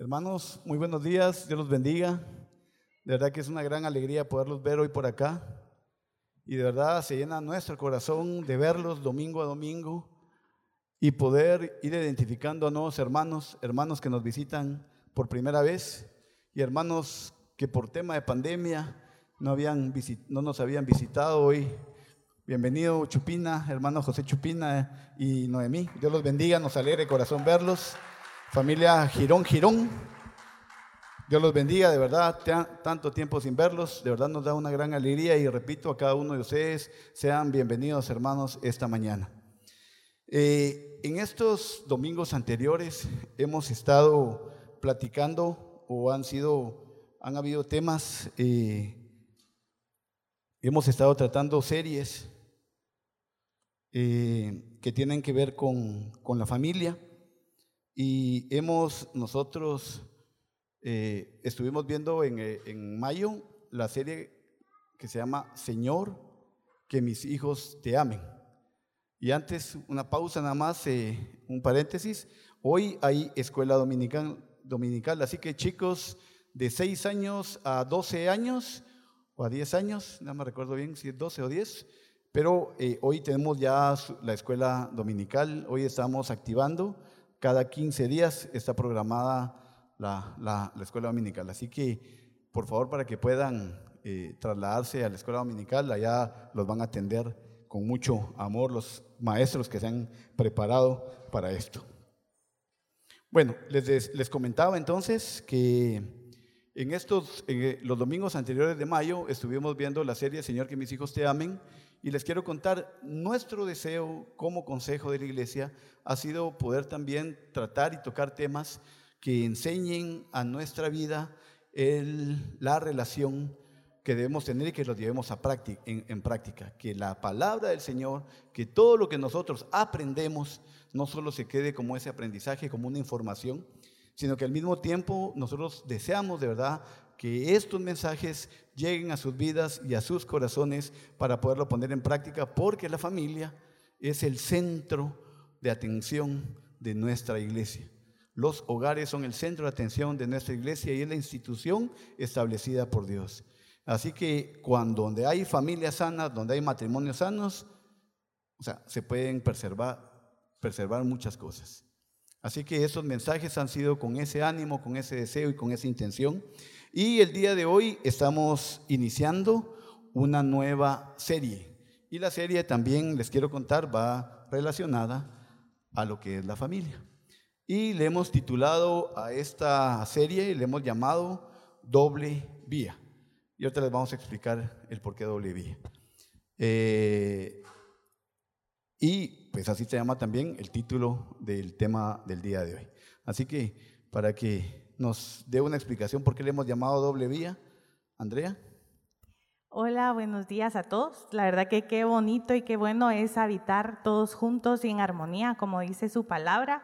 Hermanos, muy buenos días, Dios los bendiga. De verdad que es una gran alegría poderlos ver hoy por acá. Y de verdad se llena nuestro corazón de verlos domingo a domingo y poder ir identificando a nuevos hermanos, hermanos que nos visitan por primera vez y hermanos que por tema de pandemia no, habían no nos habían visitado hoy. Bienvenido Chupina, hermano José Chupina y Noemí. Dios los bendiga, nos alegre corazón verlos. Familia Girón Girón, Dios los bendiga, de verdad, tanto tiempo sin verlos, de verdad nos da una gran alegría y repito a cada uno de ustedes, sean bienvenidos hermanos esta mañana. Eh, en estos domingos anteriores hemos estado platicando o han sido, han habido temas, eh, hemos estado tratando series eh, que tienen que ver con, con la familia. Y hemos nosotros, eh, estuvimos viendo en, eh, en, mayo la serie que se llama Señor, que mis hijos te amen. Y antes, una pausa nada más, eh, un paréntesis. Hoy hay escuela dominical, dominical, así que chicos de 6 años a 12 años, o a 10 años, no me recuerdo bien si es 12 o 10, pero hoy tenemos ya la escuela dominical, hoy estamos activando cada 15 días está programada la, escuela dominical. Así que, por favor, para que puedan eh, trasladarse a la escuela dominical, allá los van a atender con mucho amor los maestros que se han preparado para esto. Bueno, les, les comentaba entonces que en estos, en los domingos anteriores de mayo estuvimos viendo la serie Señor que mis hijos te amen y les quiero contar, nuestro deseo como consejo de la iglesia ha sido poder también tratar y tocar temas que enseñen a nuestra vida la relación que debemos tener y que lo llevemos a práctica, en, práctica. Que la palabra del Señor, que todo lo que nosotros aprendemos no solo se quede como ese aprendizaje, como una información, sino que al mismo tiempo nosotros deseamos de verdad que estos mensajes lleguen a sus vidas y a sus corazones para poderlo poner en práctica, porque la familia es el centro de atención de nuestra iglesia. Los hogares son el centro de atención de nuestra iglesia y es la institución establecida por Dios. Así que cuando donde hay familias sanas, donde hay matrimonios sanos, se pueden preservar, preservar muchas cosas. Así que esos mensajes han sido con ese ánimo, con ese deseo y con esa intención. Y el día de hoy estamos iniciando una nueva serie. Y la serie también, les quiero contar, va relacionada a lo que es la familia. Y le hemos titulado a esta serie, le hemos llamado Doble Vía. Y ahorita les vamos a explicar el por qué doble vía. Eh, y pues así se llama también el título del tema del día de hoy. Así que para que nos dé una explicación por qué le hemos llamado doble vía. Andrea. Hola, buenos días a todos. La verdad que qué bonito y qué bueno es habitar todos juntos y en armonía, como dice su palabra.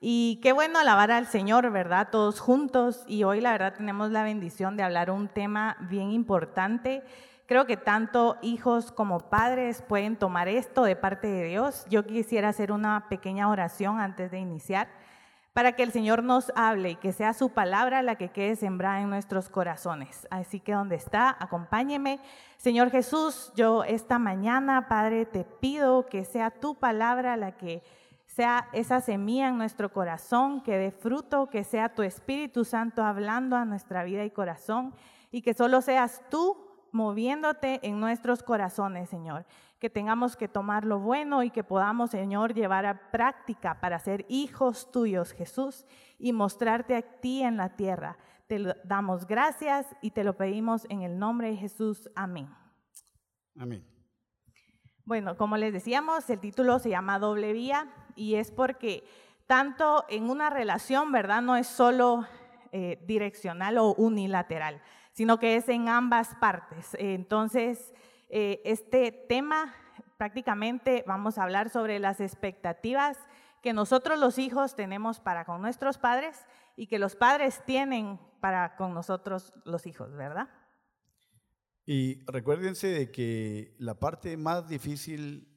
Y qué bueno alabar al Señor, ¿verdad? Todos juntos. Y hoy la verdad tenemos la bendición de hablar un tema bien importante. Creo que tanto hijos como padres pueden tomar esto de parte de Dios. Yo quisiera hacer una pequeña oración antes de iniciar para que el Señor nos hable y que sea su palabra la que quede sembrada en nuestros corazones. Así que donde está, acompáñeme. Señor Jesús, yo esta mañana, Padre, te pido que sea tu palabra la que sea esa semilla en nuestro corazón, que dé fruto, que sea tu Espíritu Santo hablando a nuestra vida y corazón y que solo seas tú moviéndote en nuestros corazones, Señor que tengamos que tomar lo bueno y que podamos, Señor, llevar a práctica para ser hijos tuyos, Jesús, y mostrarte a ti en la tierra. Te damos gracias y te lo pedimos en el nombre de Jesús. Amén. Amén. Bueno, como les decíamos, el título se llama Doble Vía y es porque tanto en una relación, ¿verdad? No es solo eh, direccional o unilateral, sino que es en ambas partes. Entonces, eh, este tema prácticamente vamos a hablar sobre las expectativas que nosotros los hijos tenemos para con nuestros padres y que los padres tienen para con nosotros los hijos, ¿verdad? Y recuérdense de que la parte más difícil,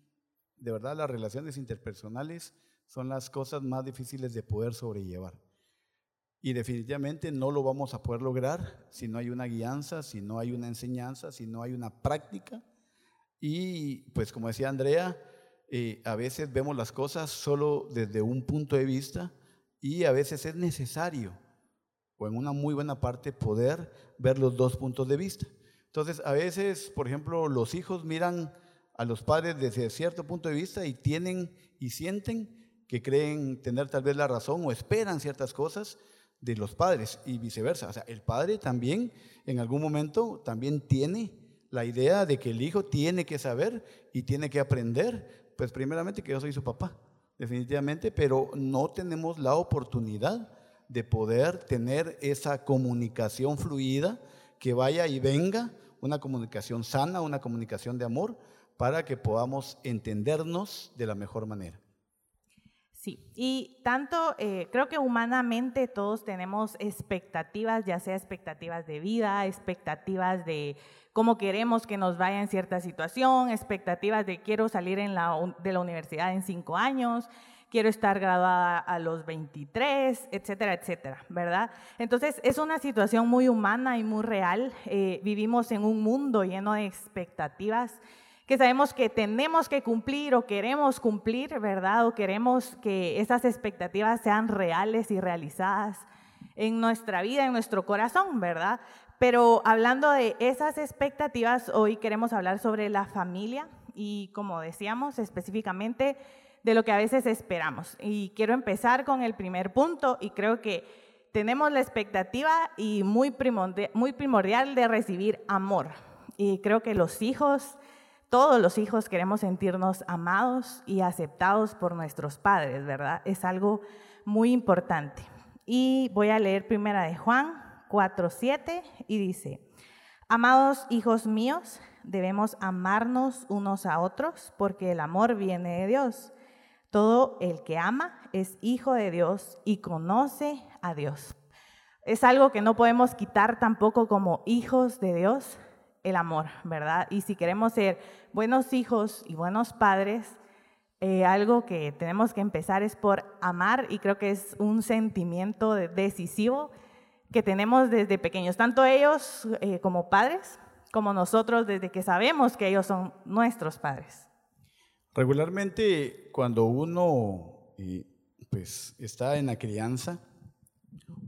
de verdad, las relaciones interpersonales son las cosas más difíciles de poder sobrellevar. Y definitivamente no lo vamos a poder lograr si no hay una guianza, si no hay una enseñanza, si no hay una práctica. Y pues como decía Andrea, eh, a veces vemos las cosas solo desde un punto de vista y a veces es necesario, o en una muy buena parte, poder ver los dos puntos de vista. Entonces, a veces, por ejemplo, los hijos miran a los padres desde cierto punto de vista y tienen y sienten que creen tener tal vez la razón o esperan ciertas cosas de los padres y viceversa. O sea, el padre también en algún momento también tiene la idea de que el hijo tiene que saber y tiene que aprender, pues primeramente que yo soy su papá, definitivamente, pero no tenemos la oportunidad de poder tener esa comunicación fluida que vaya y venga, una comunicación sana, una comunicación de amor, para que podamos entendernos de la mejor manera. Sí, y tanto eh, creo que humanamente todos tenemos expectativas, ya sea expectativas de vida, expectativas de cómo queremos que nos vaya en cierta situación, expectativas de quiero salir en la, de la universidad en cinco años, quiero estar graduada a los 23, etcétera, etcétera, ¿verdad? Entonces es una situación muy humana y muy real. Eh, vivimos en un mundo lleno de expectativas que sabemos que tenemos que cumplir o queremos cumplir, ¿verdad? O queremos que esas expectativas sean reales y realizadas en nuestra vida, en nuestro corazón, ¿verdad? Pero hablando de esas expectativas, hoy queremos hablar sobre la familia y, como decíamos, específicamente de lo que a veces esperamos. Y quiero empezar con el primer punto y creo que tenemos la expectativa y muy primordial, de recibir amor. Y creo que los hijos todos los hijos queremos sentirnos amados y aceptados por nuestros padres, ¿verdad? Es algo muy importante. Y voy a leer primera de Juan 4:7 y dice: Amados hijos míos, debemos amarnos unos a otros porque el amor viene de Dios. Todo el que ama es hijo de Dios y conoce a Dios. Es algo que no podemos quitar tampoco como hijos de Dios, el amor, ¿verdad? Y si queremos ser buenos hijos y buenos padres, eh, algo que tenemos que empezar es por amar y creo que es un sentimiento decisivo que tenemos desde pequeños, tanto ellos eh, como padres, como nosotros desde que sabemos que ellos son nuestros padres. Regularmente cuando uno pues, está en la crianza,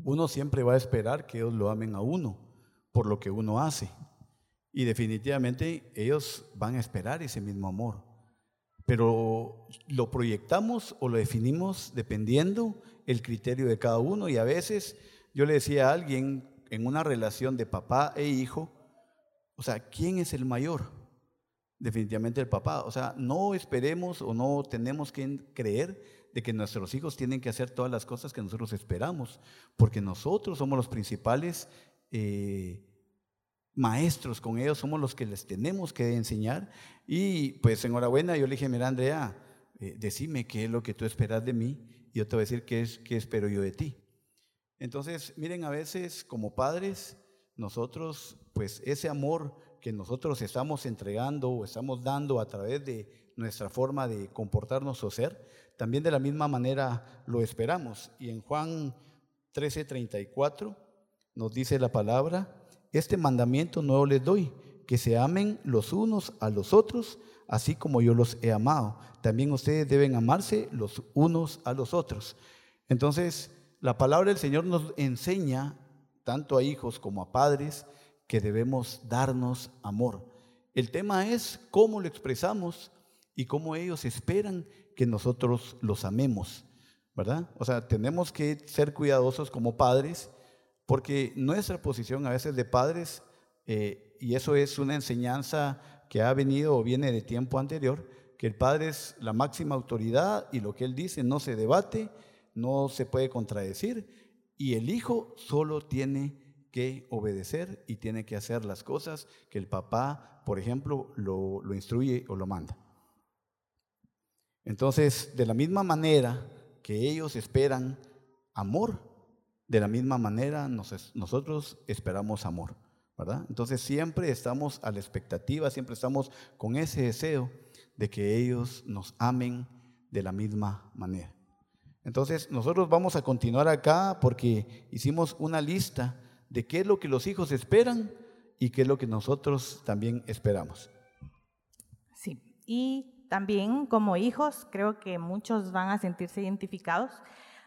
uno siempre va a esperar que ellos lo amen a uno por lo que uno hace. Y definitivamente ellos van a esperar ese mismo amor. Pero lo proyectamos o lo definimos dependiendo el criterio de cada uno. Y a veces yo le decía a alguien en una relación de papá e hijo, o sea, ¿quién es el mayor? Definitivamente el papá. O sea, no esperemos o no tenemos que creer de que nuestros hijos tienen que hacer todas las cosas que nosotros esperamos, porque nosotros somos los principales. Eh, maestros con ellos, somos los que les tenemos que enseñar. Y pues enhorabuena, yo le dije, mira Andrea, eh, decime qué es lo que tú esperas de mí y yo te voy a decir qué, es, qué espero yo de ti. Entonces, miren, a veces como padres, nosotros, pues ese amor que nosotros estamos entregando o estamos dando a través de nuestra forma de comportarnos o ser, también de la misma manera lo esperamos. Y en Juan 13:34 nos dice la palabra, este mandamiento nuevo les doy, que se amen los unos a los otros, así como yo los he amado. También ustedes deben amarse los unos a los otros. Entonces, la palabra del Señor nos enseña, tanto a hijos como a padres, que debemos darnos amor. El tema es cómo lo expresamos y cómo ellos esperan que nosotros los amemos, ¿verdad? O sea, tenemos que ser cuidadosos como padres porque nuestra posición a veces de padres, eh, y eso es una enseñanza que ha venido o viene de tiempo anterior, que el padre es la máxima autoridad y lo que él dice no se debate, no se puede contradecir, y el hijo solo tiene que obedecer y tiene que hacer las cosas que el papá, por ejemplo, lo, lo instruye o lo manda. Entonces, de la misma manera que ellos esperan amor, de la misma manera nosotros esperamos amor, ¿verdad? Entonces siempre estamos a la expectativa, siempre estamos con ese deseo de que ellos nos amen de la misma manera. Entonces, nosotros vamos a continuar acá porque hicimos una lista de qué es lo que los hijos esperan y qué es lo que nosotros también esperamos. Sí, y también como hijos, creo que muchos van a sentirse identificados.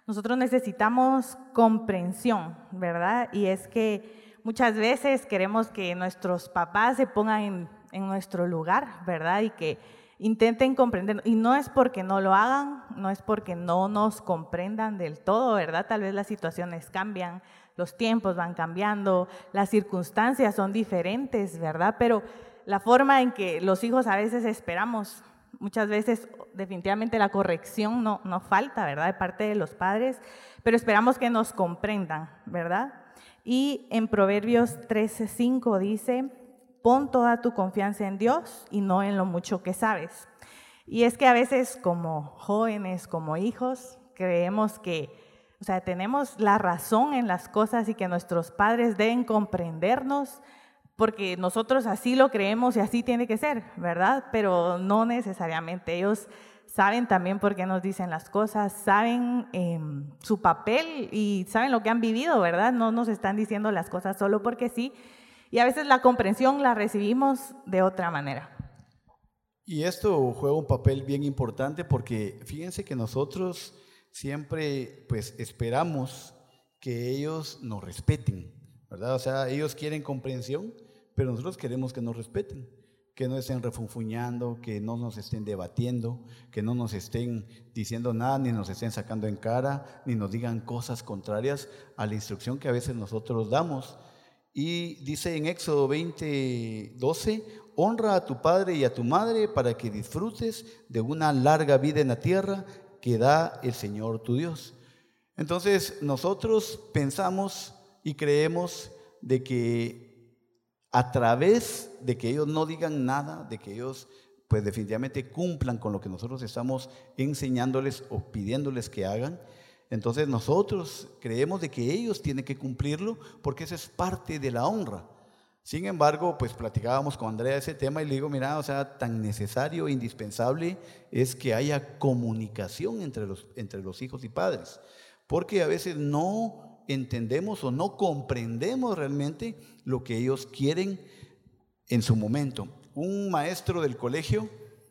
Nosotros necesitamos comprensión, ¿verdad? Y es que muchas veces queremos que nuestros papás se pongan en, nuestro lugar, ¿verdad? Y que intenten comprender. Y no es porque no lo hagan, no es porque no nos comprendan del todo, ¿verdad? Tal vez las situaciones cambian, los tiempos van cambiando, las circunstancias son diferentes, ¿verdad? Pero la forma en que los hijos a veces esperamos, muchas veces definitivamente la corrección no, no falta, ¿verdad? De parte de los padres, pero esperamos que nos comprendan, ¿verdad? Y en Proverbios 13:5 dice, pon toda tu confianza en Dios y no en lo mucho que sabes. Y es que a veces como jóvenes, como hijos, creemos que, o sea, tenemos la razón en las cosas y que nuestros padres deben comprendernos porque nosotros así lo creemos y así tiene que ser, ¿verdad? Pero no necesariamente. Ellos saben también por qué nos dicen las cosas, saben em, su papel y saben lo que han vivido, ¿verdad? No nos están diciendo las cosas solo porque sí, y a veces la comprensión la recibimos de otra manera. Y esto juega un papel bien importante porque fíjense que nosotros siempre pues esperamos que ellos nos respeten, ¿verdad? O sea, ellos quieren comprensión, pero nosotros queremos que nos respeten, que no estén refunfuñando, que no nos estén debatiendo, que no nos estén diciendo nada, ni nos estén sacando en cara, ni nos digan cosas contrarias a la instrucción que a veces nosotros damos. Y dice en Éxodo 20, 12, honra a tu padre y a tu madre para que disfrutes de una larga vida en la tierra que da el Señor tu Dios. Entonces nosotros pensamos y creemos de que a través de que ellos no digan nada, de que ellos pues definitivamente cumplan con lo que nosotros estamos enseñándoles o pidiéndoles que hagan, entonces nosotros creemos de que ellos tienen que cumplirlo porque eso es parte de la honra. Sin embargo, pues platicábamos con Andrea ese tema y le digo, mira, o sea, tan necesario e indispensable es que haya comunicación entre los, entre los hijos y padres, porque a veces no entendemos o no comprendemos realmente lo que ellos quieren en su momento. Un maestro del colegio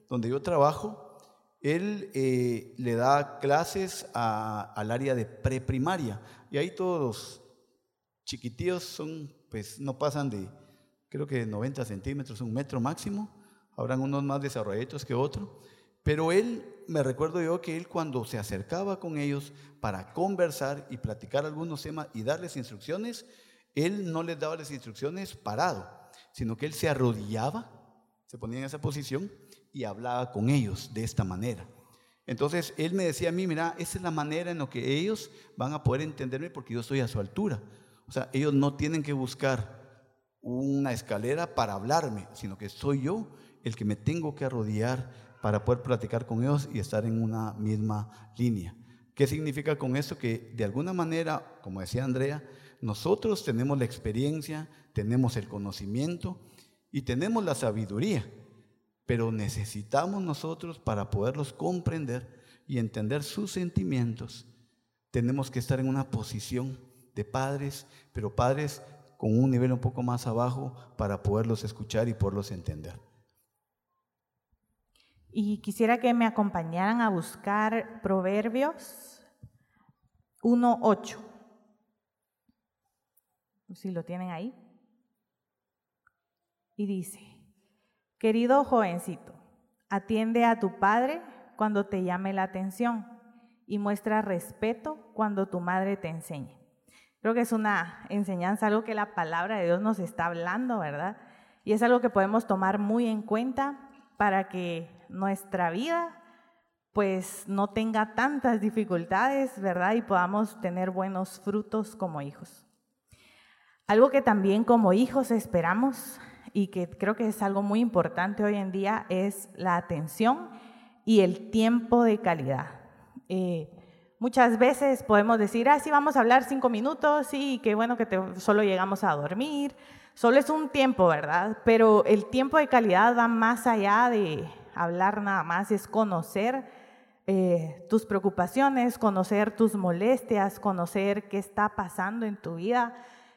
donde yo trabajo, él eh, le da clases al área de preprimaria. Y ahí todos los chiquitillos son, pues no pasan de, creo que 90 centímetros, un metro máximo, habrán unos más desarrollados que otros, pero él, me recuerdo yo que él cuando se acercaba con ellos para conversar y platicar algunos temas y darles instrucciones, él no les daba las instrucciones parado, sino que él se arrodillaba, se ponía en esa posición y hablaba con ellos de esta manera. Entonces él me decía a mí, mira, esa es la manera en la que ellos van a poder entenderme porque yo estoy a su altura. O sea, ellos no tienen que buscar una escalera para hablarme, sino que soy yo el que me tengo que arrodillar para poder platicar con ellos y estar en una misma línea. ¿Qué significa con esto? Que de alguna manera, como decía Andrea, nosotros tenemos la experiencia, tenemos el conocimiento y tenemos la sabiduría pero necesitamos nosotros para poderlos comprender y entender sus sentimientos, tenemos que estar en una posición de padres, pero padres con un nivel un poco más abajo para poderlos escuchar y poderlos entender. Y quisiera que me acompañaran a buscar Proverbios 1.8. Si lo tienen ahí. Y dice, Querido jovencito, atiende a tu padre cuando te llame la atención y muestra respeto cuando tu madre te enseñe. Creo que es una enseñanza, algo que la palabra de Dios nos está hablando, ¿verdad? Y es algo que podemos tomar muy en cuenta para que nuestra vida pues no tenga tantas dificultades, ¿verdad? Y podamos tener buenos frutos como hijos. Algo que también como hijos esperamos y que creo que es algo muy importante hoy en día es la atención y el tiempo de calidad. Eh, muchas veces podemos decir, ah, sí, vamos a hablar cinco minutos, sí, qué bueno que solo llegamos a dormir, solo es un tiempo, ¿verdad? Pero el tiempo de calidad va más allá de hablar nada más, es conocer eh, tus preocupaciones, conocer tus molestias, conocer qué está pasando en tu vida.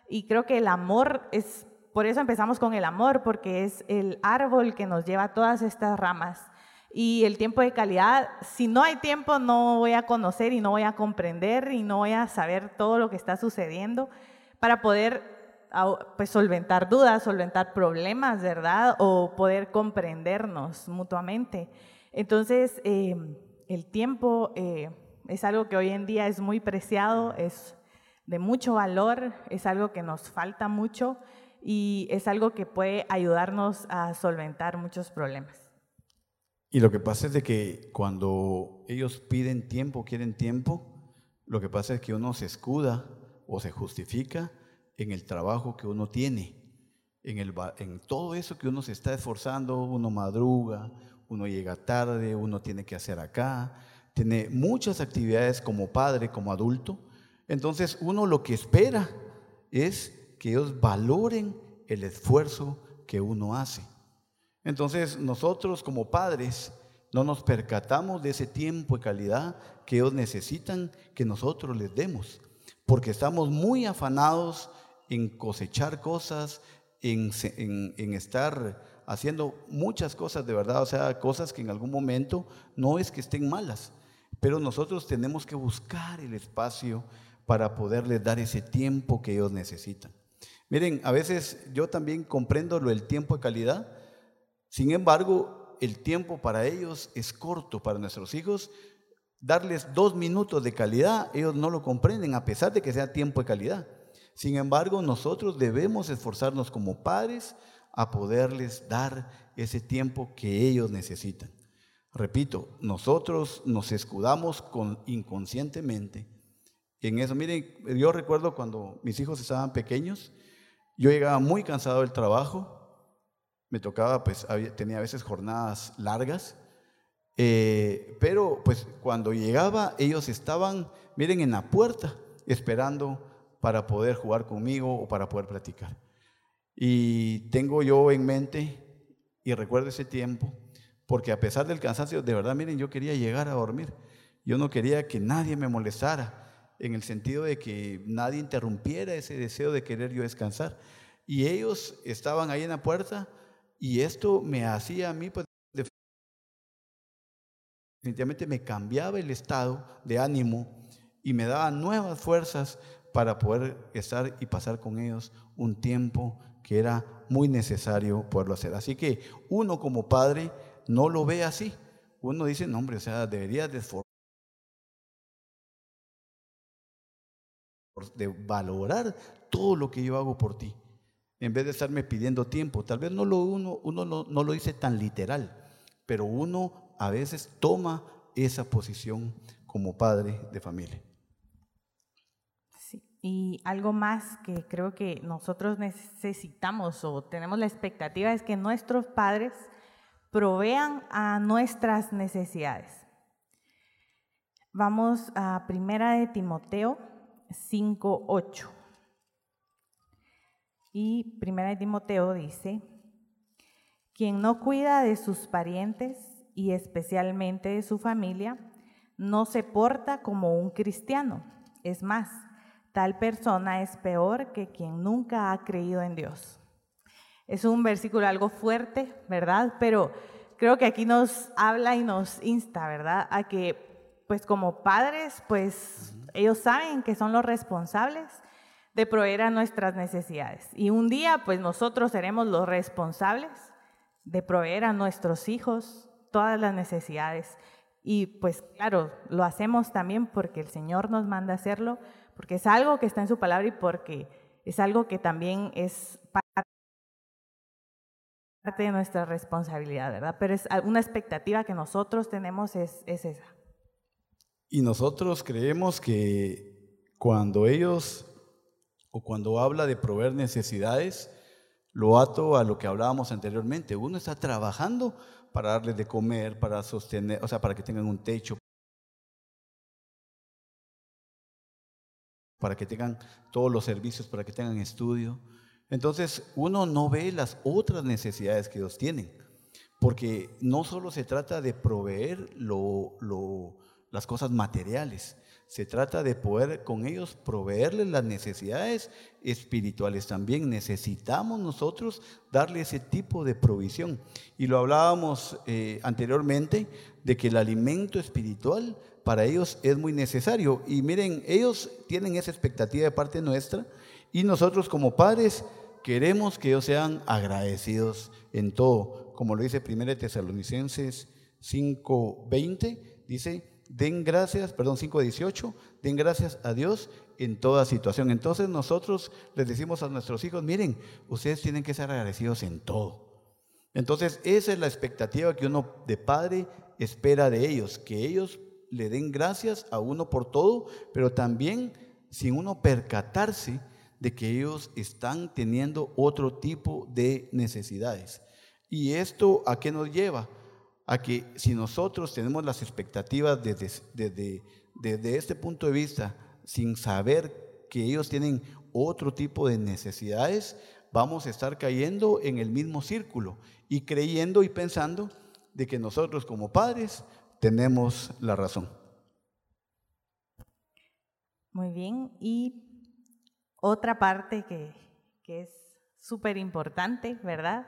Y creo que el amor es, por eso empezamos con el amor, porque es el árbol que nos lleva todas estas ramas. Y el tiempo de calidad, si no hay tiempo, no voy a conocer y no voy a comprender y no voy a saber todo lo que está sucediendo para poder pues, solventar dudas, solventar problemas, ¿verdad? O poder comprendernos mutuamente. Entonces, eh, el tiempo eh, es algo que hoy en día es muy preciado, es de mucho valor, es algo que nos falta mucho y es algo que puede ayudarnos a solventar muchos problemas. Y lo que pasa es de que cuando ellos piden tiempo, quieren tiempo, lo que pasa es que uno se escuda o se justifica en el trabajo que uno tiene, en, el, en todo eso que uno se está esforzando, uno madruga, uno llega tarde, uno tiene que hacer acá, tiene muchas actividades como padre, como adulto. Entonces uno lo que espera es que ellos valoren el esfuerzo que uno hace. Entonces nosotros como padres no nos percatamos de ese tiempo y calidad que ellos necesitan que nosotros les demos, porque estamos muy afanados en cosechar cosas, en, estar haciendo muchas cosas de verdad, o sea, cosas que en algún momento no es que estén malas, pero nosotros tenemos que buscar el espacio para poderles dar ese tiempo que ellos necesitan. Miren, a veces yo también comprendo lo del tiempo de calidad, sin embargo, el tiempo para ellos es corto, para nuestros hijos. Darles dos minutos de calidad, ellos no lo comprenden, a pesar de que sea tiempo de calidad. Sin embargo, nosotros debemos esforzarnos como padres a poderles dar ese tiempo que ellos necesitan. Repito, nosotros nos escudamos con, inconscientemente en eso. Miren, yo recuerdo cuando mis hijos estaban pequeños, yo llegaba muy cansado del trabajo, me tocaba, pues tenía a veces jornadas largas, eh, pero pues cuando llegaba ellos estaban, miren, en la puerta esperando para poder jugar conmigo o para poder platicar. Y tengo yo en mente, y recuerdo ese tiempo, porque a pesar del cansancio, de verdad, miren, yo quería llegar a dormir. Yo no quería que nadie me molestara, en el sentido de que nadie interrumpiera ese deseo de querer yo descansar. Y ellos estaban ahí en la puerta y esto me hacía a mí, pues, definitivamente me cambiaba el estado de ánimo y me daba nuevas fuerzas para poder estar y pasar con ellos un tiempo que era muy necesario poderlo hacer. Así que uno como padre no lo ve así. Uno dice, no hombre, o sea, deberías de, de valorar todo lo que yo hago por ti, en vez de estarme pidiendo tiempo. Tal vez no lo, uno, uno no, no lo dice tan literal, pero uno a veces toma esa posición como padre de familia. Y algo más que creo que nosotros necesitamos o tenemos la expectativa es que nuestros padres provean a nuestras necesidades. Vamos a Primera de Timoteo 5:8. Y Primera de Timoteo dice, quien no cuida de sus parientes y especialmente de su familia, no se porta como un cristiano. Es más, tal persona es peor que quien nunca ha creído en Dios. Es un versículo algo fuerte, ¿verdad? Pero creo que aquí nos habla y nos insta, ¿verdad? A que, pues como padres, pues ellos saben que son los responsables de proveer a nuestras necesidades. Y un día, pues nosotros seremos los responsables de proveer a nuestros hijos todas las necesidades. Y pues claro, lo hacemos también porque el Señor nos manda hacerlo, porque es algo que está en su palabra y porque es algo que también es parte de nuestra responsabilidad, ¿verdad? Pero es una expectativa que nosotros tenemos es, es esa. Y nosotros creemos que cuando ellos, o cuando habla de proveer necesidades, lo ato a lo que hablábamos anteriormente. Uno está trabajando para darles de comer, para sostener, o sea, para que tengan un techo, para que tengan todos los servicios, para que tengan estudio. Entonces, uno no ve las otras necesidades que ellos tienen, porque no solo se trata de proveer lo, lo, las cosas materiales. Se trata de poder con ellos proveerles las necesidades espirituales también. Necesitamos nosotros darle ese tipo de provisión. Y lo hablábamos eh, anteriormente de que el alimento espiritual para ellos es muy necesario. Y miren, ellos tienen esa expectativa de parte nuestra y nosotros como padres queremos que ellos sean agradecidos en todo. Como lo dice 1 Tesalonicenses 5:20, dice, den gracias, perdón, 5.18, den gracias a Dios en toda situación. Entonces nosotros les decimos a nuestros hijos, miren, ustedes tienen que ser agradecidos en todo. Entonces esa es la expectativa que uno de padre espera de ellos, que ellos le den gracias a uno por todo, pero también sin uno percatarse de que ellos están teniendo otro tipo de necesidades. ¿Y esto a qué nos lleva? a que si nosotros tenemos las expectativas desde, desde, este punto de vista, sin saber que ellos tienen otro tipo de necesidades, vamos a estar cayendo en el mismo círculo y creyendo y pensando de que nosotros como padres tenemos la razón. Muy bien, y otra parte que, que es súper importante, ¿verdad?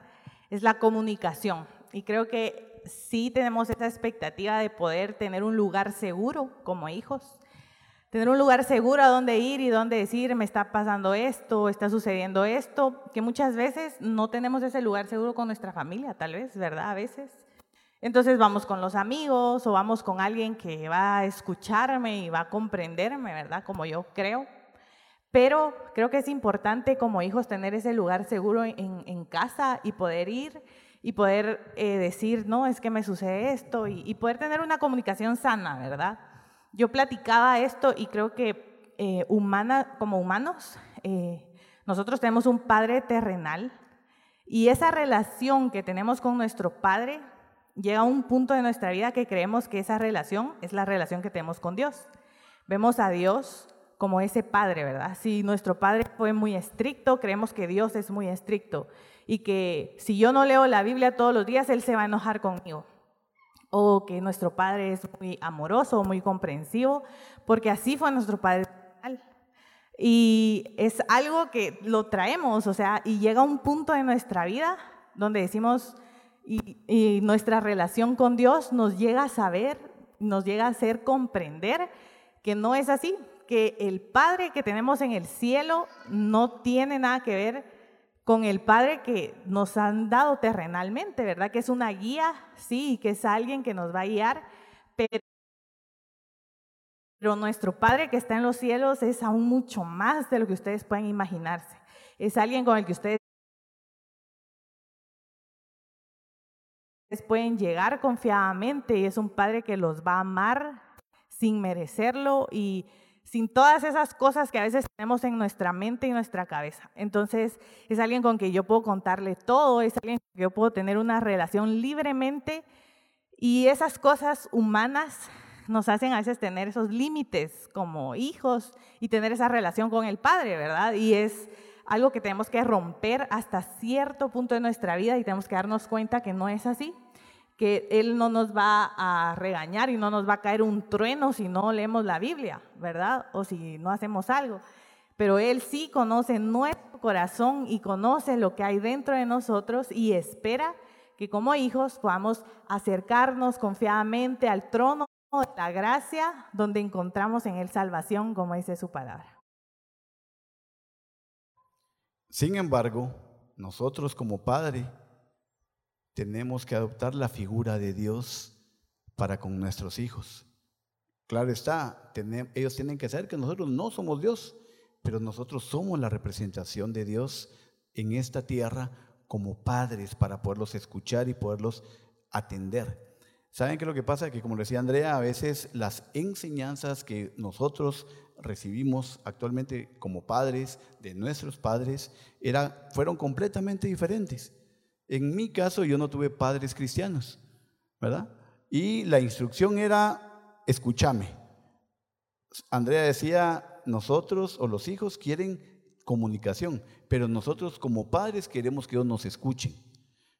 Es la comunicación. Y creo que sí tenemos esa expectativa de poder tener un lugar seguro como hijos. Tener un lugar seguro a donde ir y donde decir, me está pasando esto, está sucediendo esto, que muchas veces no tenemos ese lugar seguro con nuestra familia, tal vez, ¿verdad? A veces. Entonces vamos con los amigos o vamos con alguien que va a escucharme y va a comprenderme, ¿verdad? Como yo creo. Pero creo que es importante como hijos tener ese lugar seguro en, casa y poder ir y poder eh, decir, no, es que me sucede esto y, poder tener una comunicación sana, ¿verdad? Yo platicaba esto y creo que eh, humana, como humanos, eh, nosotros tenemos un padre terrenal y esa relación que tenemos con nuestro padre llega un punto de nuestra vida que creemos que esa relación es la relación que tenemos con Dios. Vemos a Dios como ese padre, ¿verdad? Si nuestro padre fue muy estricto, creemos que Dios es muy estricto y que si yo no leo la Biblia todos los días, Él se va a enojar conmigo. O que nuestro Padre es muy amoroso, muy comprensivo, porque así fue nuestro Padre. Y es algo que lo traemos, o sea, y llega un punto en nuestra vida donde decimos, y, nuestra relación con Dios nos llega a saber, nos llega a hacer comprender que no es así, que el Padre que tenemos en el cielo no tiene nada que ver con el Padre que nos han dado terrenalmente, ¿verdad? Que es una guía, sí, que es alguien que nos va a guiar, pero, nuestro Padre que está en los cielos es aún mucho más de lo que ustedes pueden imaginarse. Es alguien con el que ustedes pueden llegar confiadamente y es un Padre que los va a amar sin merecerlo y sin todas esas cosas que a veces tenemos en nuestra mente y nuestra cabeza. Entonces, es alguien con que yo puedo contarle todo, es alguien con que yo puedo tener una relación libremente y esas cosas humanas nos hacen a veces tener esos límites como hijos y tener esa relación con el Padre, ¿verdad? Y es algo que tenemos que romper hasta cierto punto de nuestra vida y tenemos que darnos cuenta que no es así que Él no nos va a regañar y no nos va a caer un trueno si no leemos la Biblia, ¿verdad? O si no hacemos algo. Pero Él sí conoce nuestro corazón y conoce lo que hay dentro de nosotros y espera que como hijos podamos acercarnos confiadamente al trono de la gracia donde encontramos en Él salvación, como dice su palabra. Sin embargo, nosotros como padre tenemos que adoptar la figura de Dios para con nuestros hijos. Claro está, ellos tienen que saber que nosotros no somos Dios, pero nosotros somos la representación de Dios en esta tierra como padres para poderlos escuchar y poderlos atender. ¿Saben qué es lo que pasa? Que como decía Andrea, a veces las enseñanzas que nosotros recibimos actualmente como padres de nuestros padres era, fueron completamente diferentes. En mi caso yo no tuve padres cristianos, ¿verdad? Y la instrucción era, escúchame. Andrea decía, nosotros o los hijos quieren comunicación, pero nosotros como padres queremos que ellos nos escuchen,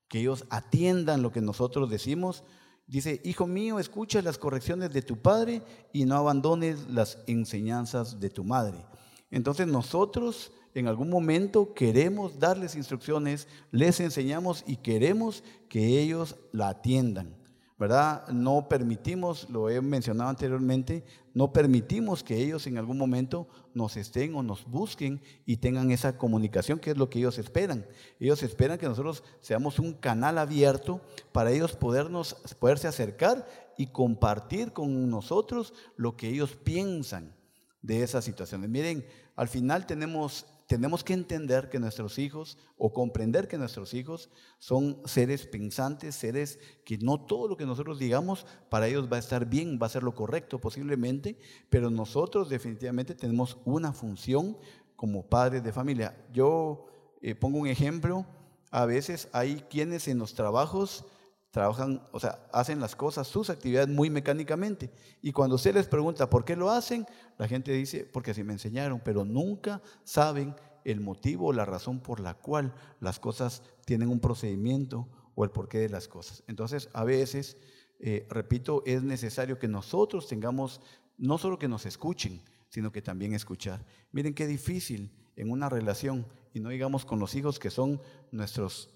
que ellos atiendan lo que nosotros decimos. Dice, hijo mío, escucha las correcciones de tu padre y no abandones las enseñanzas de tu madre. Entonces nosotros en algún momento queremos darles instrucciones, les enseñamos y queremos que ellos la atiendan. ¿Verdad? No permitimos, lo he mencionado anteriormente, no permitimos que ellos en algún momento nos estén o nos busquen y tengan esa comunicación, que es lo que ellos esperan. Ellos esperan que nosotros seamos un canal abierto para ellos podernos, poderse acercar y compartir con nosotros lo que ellos piensan de esas situaciones. Miren, al final tenemos tenemos que entender que nuestros hijos o comprender que nuestros hijos son seres pensantes, seres que no todo lo que nosotros digamos para ellos va a estar bien, va a ser lo correcto posiblemente, pero nosotros definitivamente tenemos una función como padres de familia. Yo eh, pongo un ejemplo, a veces hay quienes en los trabajos trabajan, o sea, hacen las cosas, sus actividades muy mecánicamente. Y cuando usted les pregunta por qué lo hacen, la gente dice, porque así me enseñaron, pero nunca saben el motivo o la razón por la cual las cosas tienen un procedimiento o el porqué de las cosas. Entonces, a veces, eh, repito, es necesario que nosotros tengamos, no solo que nos escuchen, sino que también escuchar. Miren qué difícil en una relación, y no digamos con los hijos que son nuestros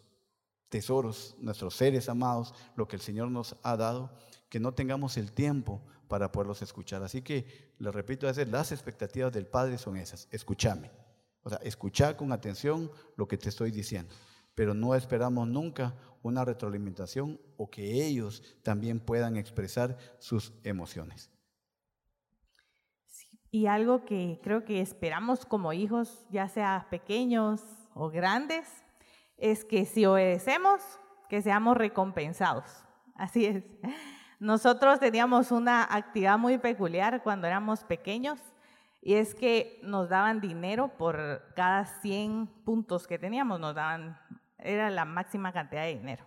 tesoros, nuestros seres amados, lo que el Señor nos ha dado, que no tengamos el tiempo para poderlos escuchar. Así que, les repito, a veces las expectativas del Padre son esas, escúchame. O sea, escuchar con atención lo que te estoy diciendo, pero no esperamos nunca una retroalimentación o que ellos también puedan expresar sus emociones. y algo que creo que esperamos como hijos, ya sea pequeños o grandes, es que si obedecemos, que seamos recompensados. Así es. Nosotros teníamos una actividad muy peculiar cuando éramos pequeños y es que nos daban dinero por cada 100 puntos que teníamos, nos daban, era la máxima cantidad de dinero.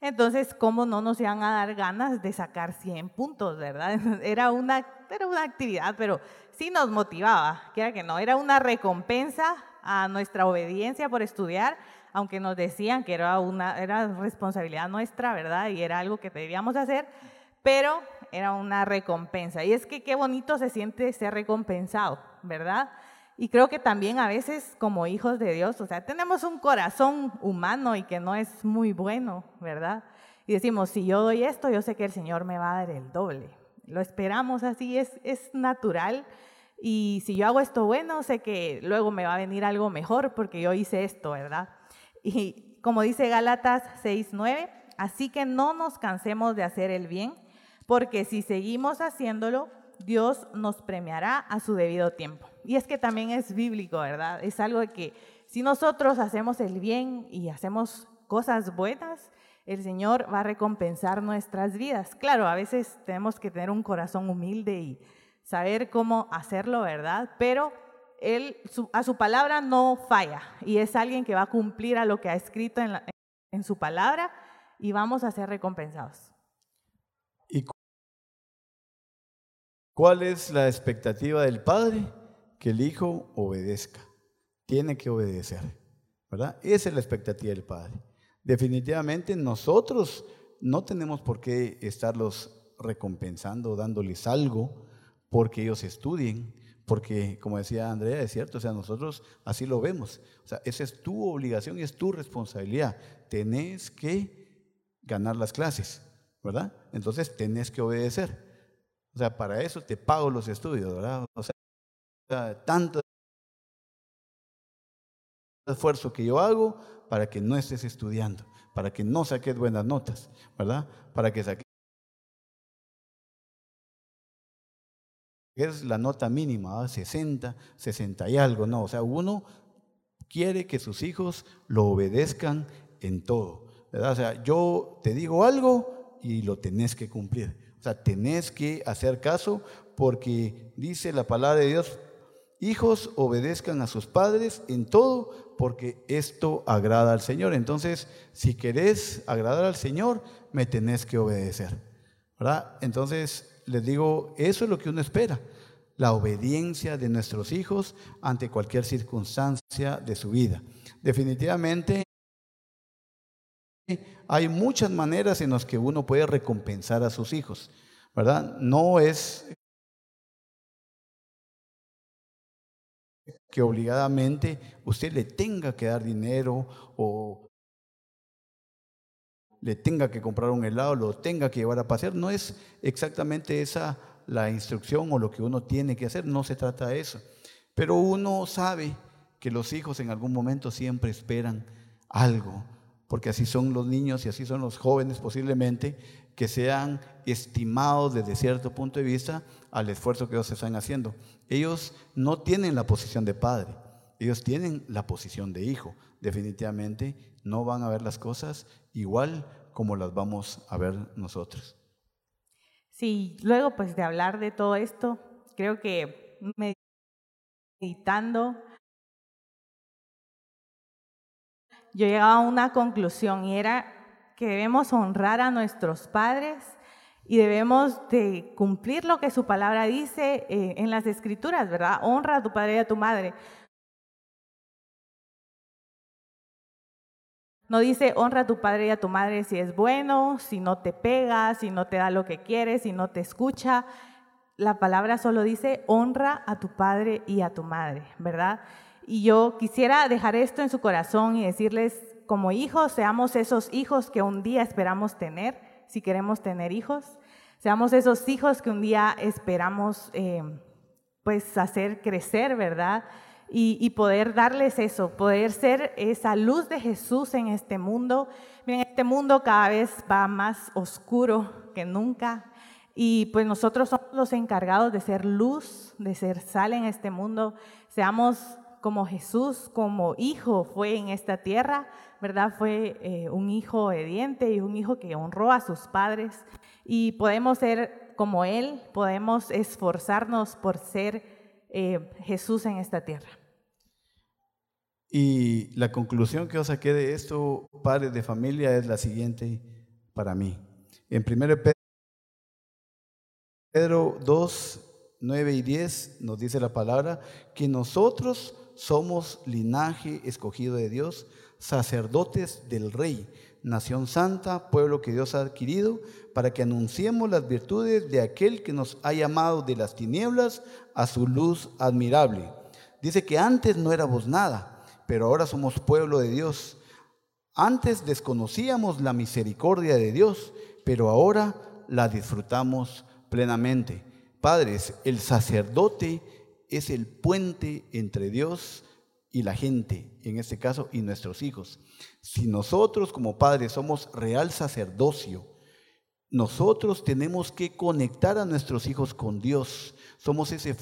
Entonces, ¿cómo no nos iban a dar ganas de sacar 100 puntos, verdad? Era una, era una actividad, pero sí nos motivaba, que que no, era una recompensa a nuestra obediencia por estudiar, aunque nos decían que era una era responsabilidad nuestra, ¿verdad? Y era algo que debíamos hacer, pero era una recompensa. Y es que qué bonito se siente ser recompensado, ¿verdad? Y creo que también a veces como hijos de Dios, o sea, tenemos un corazón humano y que no es muy bueno, ¿verdad? Y decimos, si yo doy esto, yo sé que el Señor me va a dar el doble. Lo esperamos así, es, es natural. Y si yo hago esto bueno, sé que luego me va a venir algo mejor porque yo hice esto, ¿verdad? Y como dice Gálatas 6:9, así que no nos cansemos de hacer el bien, porque si seguimos haciéndolo, Dios nos premiará a su debido tiempo. Y es que también es bíblico, ¿verdad? Es algo que si nosotros hacemos el bien y hacemos cosas buenas, el Señor va a recompensar nuestras vidas. Claro, a veces tenemos que tener un corazón humilde y saber cómo hacerlo, ¿verdad? Pero Él a su palabra no falla y es alguien que va a cumplir a lo que ha escrito en, en su palabra y vamos a ser recompensados. ¿Cuál es la expectativa del padre? Que el hijo obedezca. Tiene que obedecer, ¿verdad? Esa es la expectativa del padre. Definitivamente nosotros no tenemos por qué estarlos recompensando, dándoles algo, porque ellos estudien, porque como decía Andrea, es cierto, o sea, nosotros así lo vemos. O sea, esa es tu obligación y es tu responsabilidad. Tenés que ganar las clases, ¿verdad? Entonces tenés que obedecer. O sea, para eso te pago los estudios, ¿verdad? O sea, tanto esfuerzo que yo hago para que no estés estudiando, para que no saques buenas notas, ¿verdad? Para que saques es la nota mínima, 60, 60 y algo, no, o sea, uno quiere que sus hijos lo obedezcan en todo, ¿verdad? O sea, yo te digo algo y lo tenés que cumplir. O sea, tenés que hacer caso porque dice la palabra de Dios, hijos obedezcan a sus padres en todo porque esto agrada al Señor. Entonces, si querés agradar al Señor, me tenés que obedecer. ¿verdad? Entonces, les digo, eso es lo que uno espera, la obediencia de nuestros hijos ante cualquier circunstancia de su vida. Definitivamente hay muchas maneras en las que uno puede recompensar a sus hijos, ¿verdad? No es que obligadamente usted le tenga que dar dinero o le tenga que comprar un helado, lo tenga que llevar a pasear. No es exactamente esa la instrucción o lo que uno tiene que hacer, no se trata de eso. Pero uno sabe que los hijos en algún momento siempre esperan algo, porque así son los niños y así son los jóvenes posiblemente, que sean estimados desde cierto punto de vista al esfuerzo que ellos están haciendo. Ellos no tienen la posición de padre, ellos tienen la posición de hijo. Definitivamente no van a ver las cosas igual como las vamos a ver nosotros. Sí, luego pues de hablar de todo esto, creo que meditando, yo llegaba a una conclusión y era que debemos honrar a nuestros padres y debemos de cumplir lo que su palabra dice eh, en las escrituras, ¿verdad? Honra a tu padre y a tu madre. No dice honra a tu padre y a tu madre si es bueno, si no te pega, si no te da lo que quieres, si no te escucha. La palabra solo dice honra a tu padre y a tu madre, ¿verdad? Y yo quisiera dejar esto en su corazón y decirles, como hijos, seamos esos hijos que un día esperamos tener, si queremos tener hijos. Seamos esos hijos que un día esperamos eh, pues hacer crecer, ¿verdad? Y, poder darles eso, poder ser esa luz de Jesús en este mundo. Miren, este mundo cada vez va más oscuro que nunca. Y pues nosotros somos los encargados de ser luz, de ser sal en este mundo. Seamos como Jesús, como hijo fue en esta tierra, ¿verdad? Fue eh, un hijo obediente y un hijo que honró a sus padres. Y podemos ser como Él, podemos esforzarnos por ser eh, Jesús en esta tierra. Y la conclusión que os saqué de esto, padres de familia, es la siguiente para mí. En 1 Pedro 2, 9 y 10 nos dice la palabra que nosotros somos linaje escogido de Dios, sacerdotes del Rey, nación santa, pueblo que Dios ha adquirido, para que anunciemos las virtudes de aquel que nos ha llamado de las tinieblas a su luz admirable. Dice que antes no éramos nada, pero ahora somos pueblo de Dios. Antes desconocíamos la misericordia de Dios, pero ahora la disfrutamos plenamente. Padres, el sacerdote es el puente entre Dios y la gente, en este caso, y nuestros hijos. Si nosotros como padres somos real sacerdocio, nosotros tenemos que conectar a nuestros hijos con Dios. Somos ese,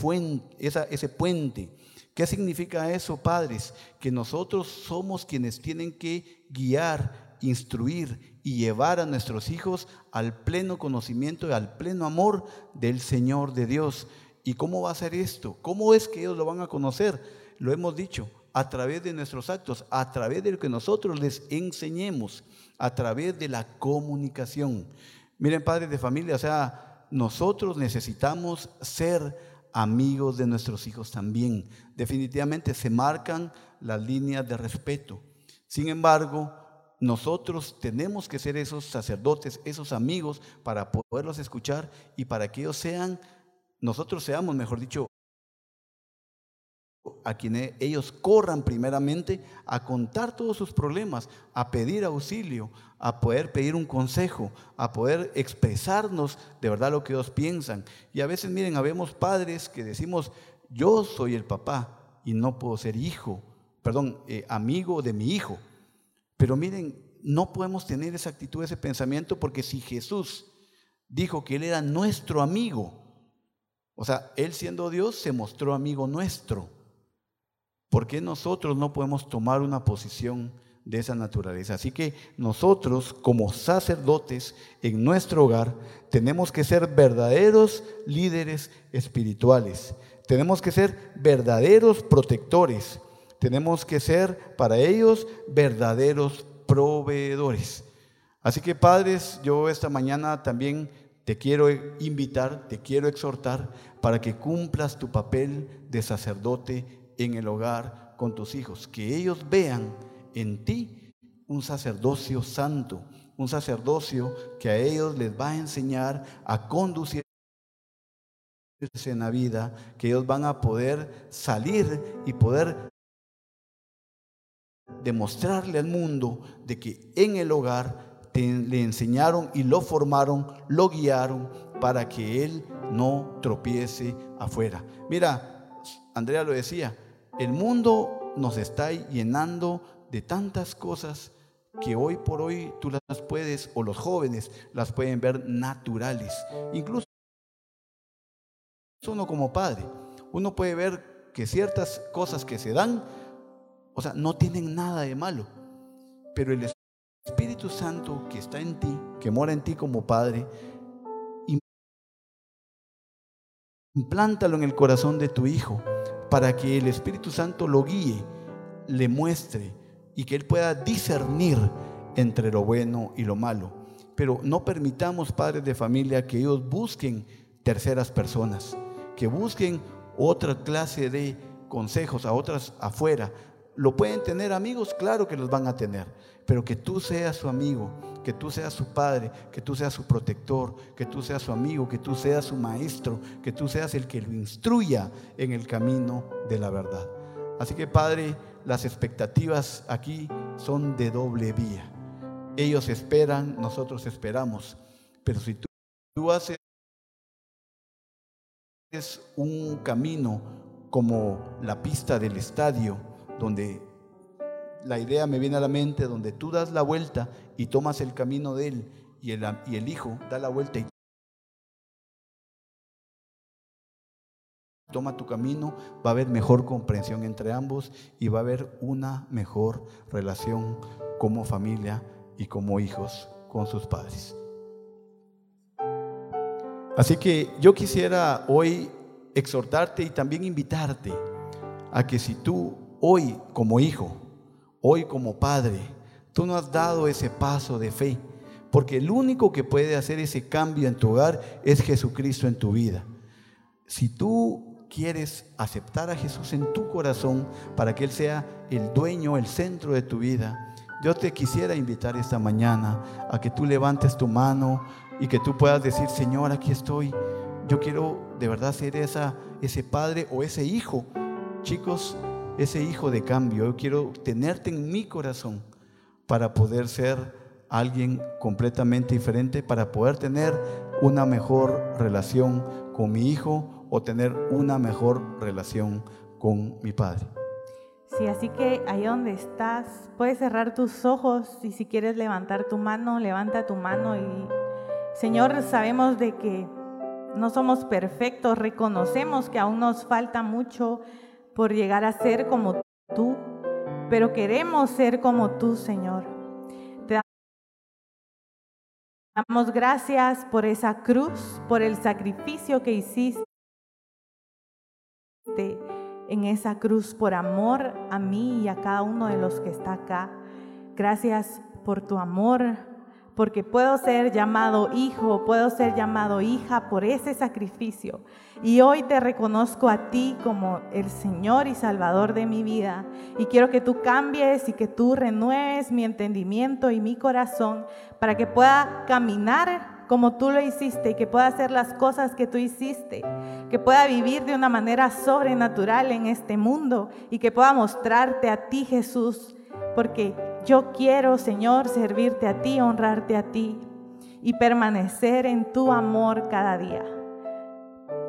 ese puente. ¿Qué significa eso, padres? Que nosotros somos quienes tienen que guiar, instruir y llevar a nuestros hijos al pleno conocimiento y al pleno amor del Señor de Dios. ¿Y cómo va a ser esto? ¿Cómo es que ellos lo van a conocer? Lo hemos dicho, a través de nuestros actos, a través de lo que nosotros les enseñemos, a través de la comunicación. Miren, padres de familia, o sea, nosotros necesitamos ser amigos de nuestros hijos también. Definitivamente se marcan las líneas de respeto. Sin embargo, nosotros tenemos que ser esos sacerdotes, esos amigos, para poderlos escuchar y para que ellos sean nosotros seamos, mejor dicho, a quienes ellos corran primeramente a contar todos sus problemas, a pedir auxilio, a poder pedir un consejo, a poder expresarnos de verdad lo que ellos piensan. Y a veces, miren, habemos padres que decimos, yo soy el papá y no puedo ser hijo, perdón, eh, amigo de mi hijo. Pero miren, no podemos tener esa actitud, ese pensamiento, porque si Jesús dijo que Él era nuestro amigo, o sea, Él siendo Dios se mostró amigo nuestro. ¿Por qué nosotros no podemos tomar una posición de esa naturaleza? Así que nosotros como sacerdotes en nuestro hogar tenemos que ser verdaderos líderes espirituales. Tenemos que ser verdaderos protectores. Tenemos que ser para ellos verdaderos proveedores. Así que padres, yo esta mañana también te quiero invitar, te quiero exhortar para que cumplas tu papel de sacerdote en el hogar con tus hijos, que ellos vean en ti un sacerdocio santo, un sacerdocio que a ellos les va a enseñar a conducirse en la vida, que ellos van a poder salir y poder demostrarle al mundo de que en el hogar le enseñaron y lo formaron, lo guiaron para que él no tropiece afuera. Mira, Andrea lo decía, el mundo nos está llenando de tantas cosas que hoy por hoy tú las puedes, o los jóvenes las pueden ver naturales. Incluso uno como padre, uno puede ver que ciertas cosas que se dan, o sea, no tienen nada de malo, pero el Espíritu Santo que está en ti, que mora en ti como Padre, implántalo en el corazón de tu hijo para que el Espíritu Santo lo guíe, le muestre y que él pueda discernir entre lo bueno y lo malo. Pero no permitamos, padres de familia, que ellos busquen terceras personas, que busquen otra clase de consejos a otras afuera. Lo pueden tener amigos, claro que los van a tener, pero que tú seas su amigo, que tú seas su padre, que tú seas su protector, que tú seas su amigo, que tú seas su maestro, que tú seas el que lo instruya en el camino de la verdad. Así que Padre, las expectativas aquí son de doble vía. Ellos esperan, nosotros esperamos, pero si tú, tú haces un camino como la pista del estadio, donde la idea me viene a la mente donde tú das la vuelta y tomas el camino de él y el, hijo da la vuelta y toma tu camino, va a haber mejor comprensión entre ambos y va a haber una mejor relación como familia y como hijos con sus padres. Así que yo quisiera hoy exhortarte y también invitarte a que si tú hoy como hijo, Hoy como padre, tú no has dado ese paso de fe, porque el único que puede hacer ese cambio en tu hogar es Jesucristo en tu vida. Si tú quieres aceptar a Jesús en tu corazón para que Él sea el dueño, el centro de tu vida, yo te quisiera invitar esta mañana a que tú levantes tu mano y que tú puedas decir, Señor, aquí estoy. Yo quiero de verdad ser esa, ese padre o ese hijo. Chicos, ese hijo de cambio. Yo quiero tenerte en mi corazón para poder ser alguien completamente diferente, para poder tener una mejor relación con mi hijo o tener una mejor relación con mi padre. Sí, así que ahí donde estás, puedes cerrar tus ojos y si quieres levantar tu mano, levanta tu mano y Señor, sabemos de que no somos perfectos, reconocemos que aún nos falta mucho por llegar a ser como tú, pero queremos ser como tú, Señor. Te damos gracias por esa cruz, por el sacrificio que hiciste en esa cruz, por amor a mí y a cada uno de los que está acá. Gracias por tu amor, porque puedo ser llamado hijo, puedo ser llamado hija por ese sacrificio. Y hoy te reconozco a ti como el Señor y Salvador de mi vida. Y quiero que tú cambies y que tú renueves mi entendimiento y mi corazón para que pueda caminar como tú lo hiciste y que pueda hacer las cosas que tú hiciste, que pueda vivir de una manera sobrenatural en este mundo y que pueda mostrarte a ti Jesús, porque yo quiero, Señor, servirte a ti, honrarte a ti y permanecer en tu amor cada día.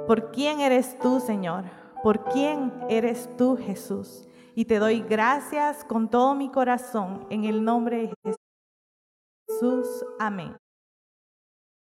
¿Por quién eres tú, Señor? ¿Por quién eres tú, Jesús? Y te doy gracias con todo mi corazón en el nombre de Jesús. Amén.